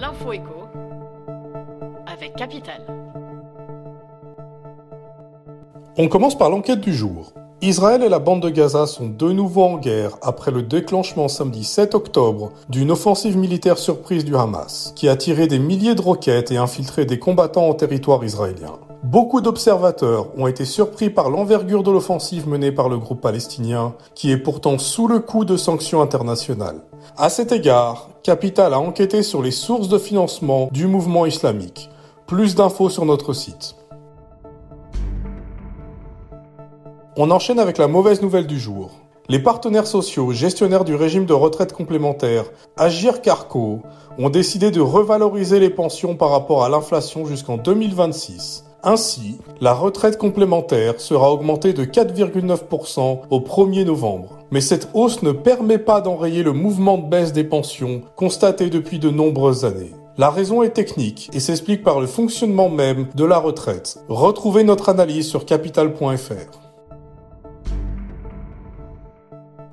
L'info écho avec Capital. On commence par l'enquête du jour. Israël et la bande de Gaza sont de nouveau en guerre après le déclenchement samedi 7 octobre d'une offensive militaire surprise du Hamas, qui a tiré des milliers de roquettes et infiltré des combattants en territoire israélien. Beaucoup d'observateurs ont été surpris par l'envergure de l'offensive menée par le groupe palestinien, qui est pourtant sous le coup de sanctions internationales. À cet égard, Capital a enquêté sur les sources de financement du mouvement islamique. Plus d'infos sur notre site. On enchaîne avec la mauvaise nouvelle du jour. Les partenaires sociaux gestionnaires du régime de retraite complémentaire, Agir Carco, ont décidé de revaloriser les pensions par rapport à l'inflation jusqu'en 2026. Ainsi, la retraite complémentaire sera augmentée de 4,9% au 1er novembre. Mais cette hausse ne permet pas d'enrayer le mouvement de baisse des pensions constaté depuis de nombreuses années. La raison est technique et s'explique par le fonctionnement même de la retraite. Retrouvez notre analyse sur capital.fr.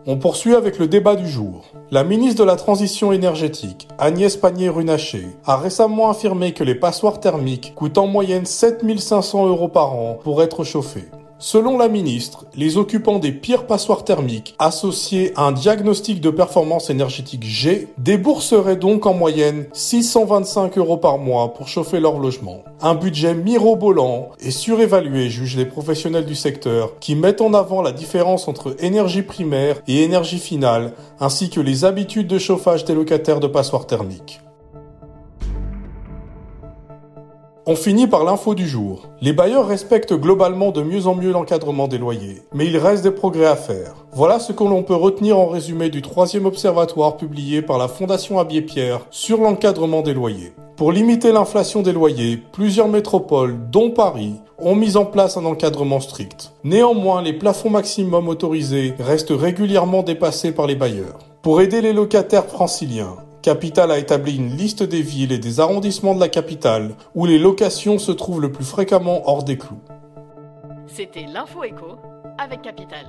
On poursuit avec le débat du jour. La ministre de la Transition énergétique, Agnès Pannier-Runacher, a récemment affirmé que les passoires thermiques coûtent en moyenne 7500 euros par an pour être chauffés. Selon la ministre, les occupants des pires passoires thermiques associés à un diagnostic de performance énergétique G débourseraient donc en moyenne 625 euros par mois pour chauffer leur logement. Un budget mirobolant et surévalué, jugent les professionnels du secteur, qui mettent en avant la différence entre énergie primaire et énergie finale, ainsi que les habitudes de chauffage des locataires de passoires thermiques. On finit par l'info du jour. Les bailleurs respectent globalement de mieux en mieux l'encadrement des loyers, mais il reste des progrès à faire. Voilà ce que l'on peut retenir en résumé du troisième observatoire publié par la Fondation Abbé Pierre sur l'encadrement des loyers. Pour limiter l'inflation des loyers, plusieurs métropoles, dont Paris, ont mis en place un encadrement strict. Néanmoins, les plafonds maximums autorisés restent régulièrement dépassés par les bailleurs. Pour aider les locataires franciliens, Capital a établi une liste des villes et des arrondissements de la capitale où les locations se trouvent le plus fréquemment hors des clous. C'était l'info écho avec Capital.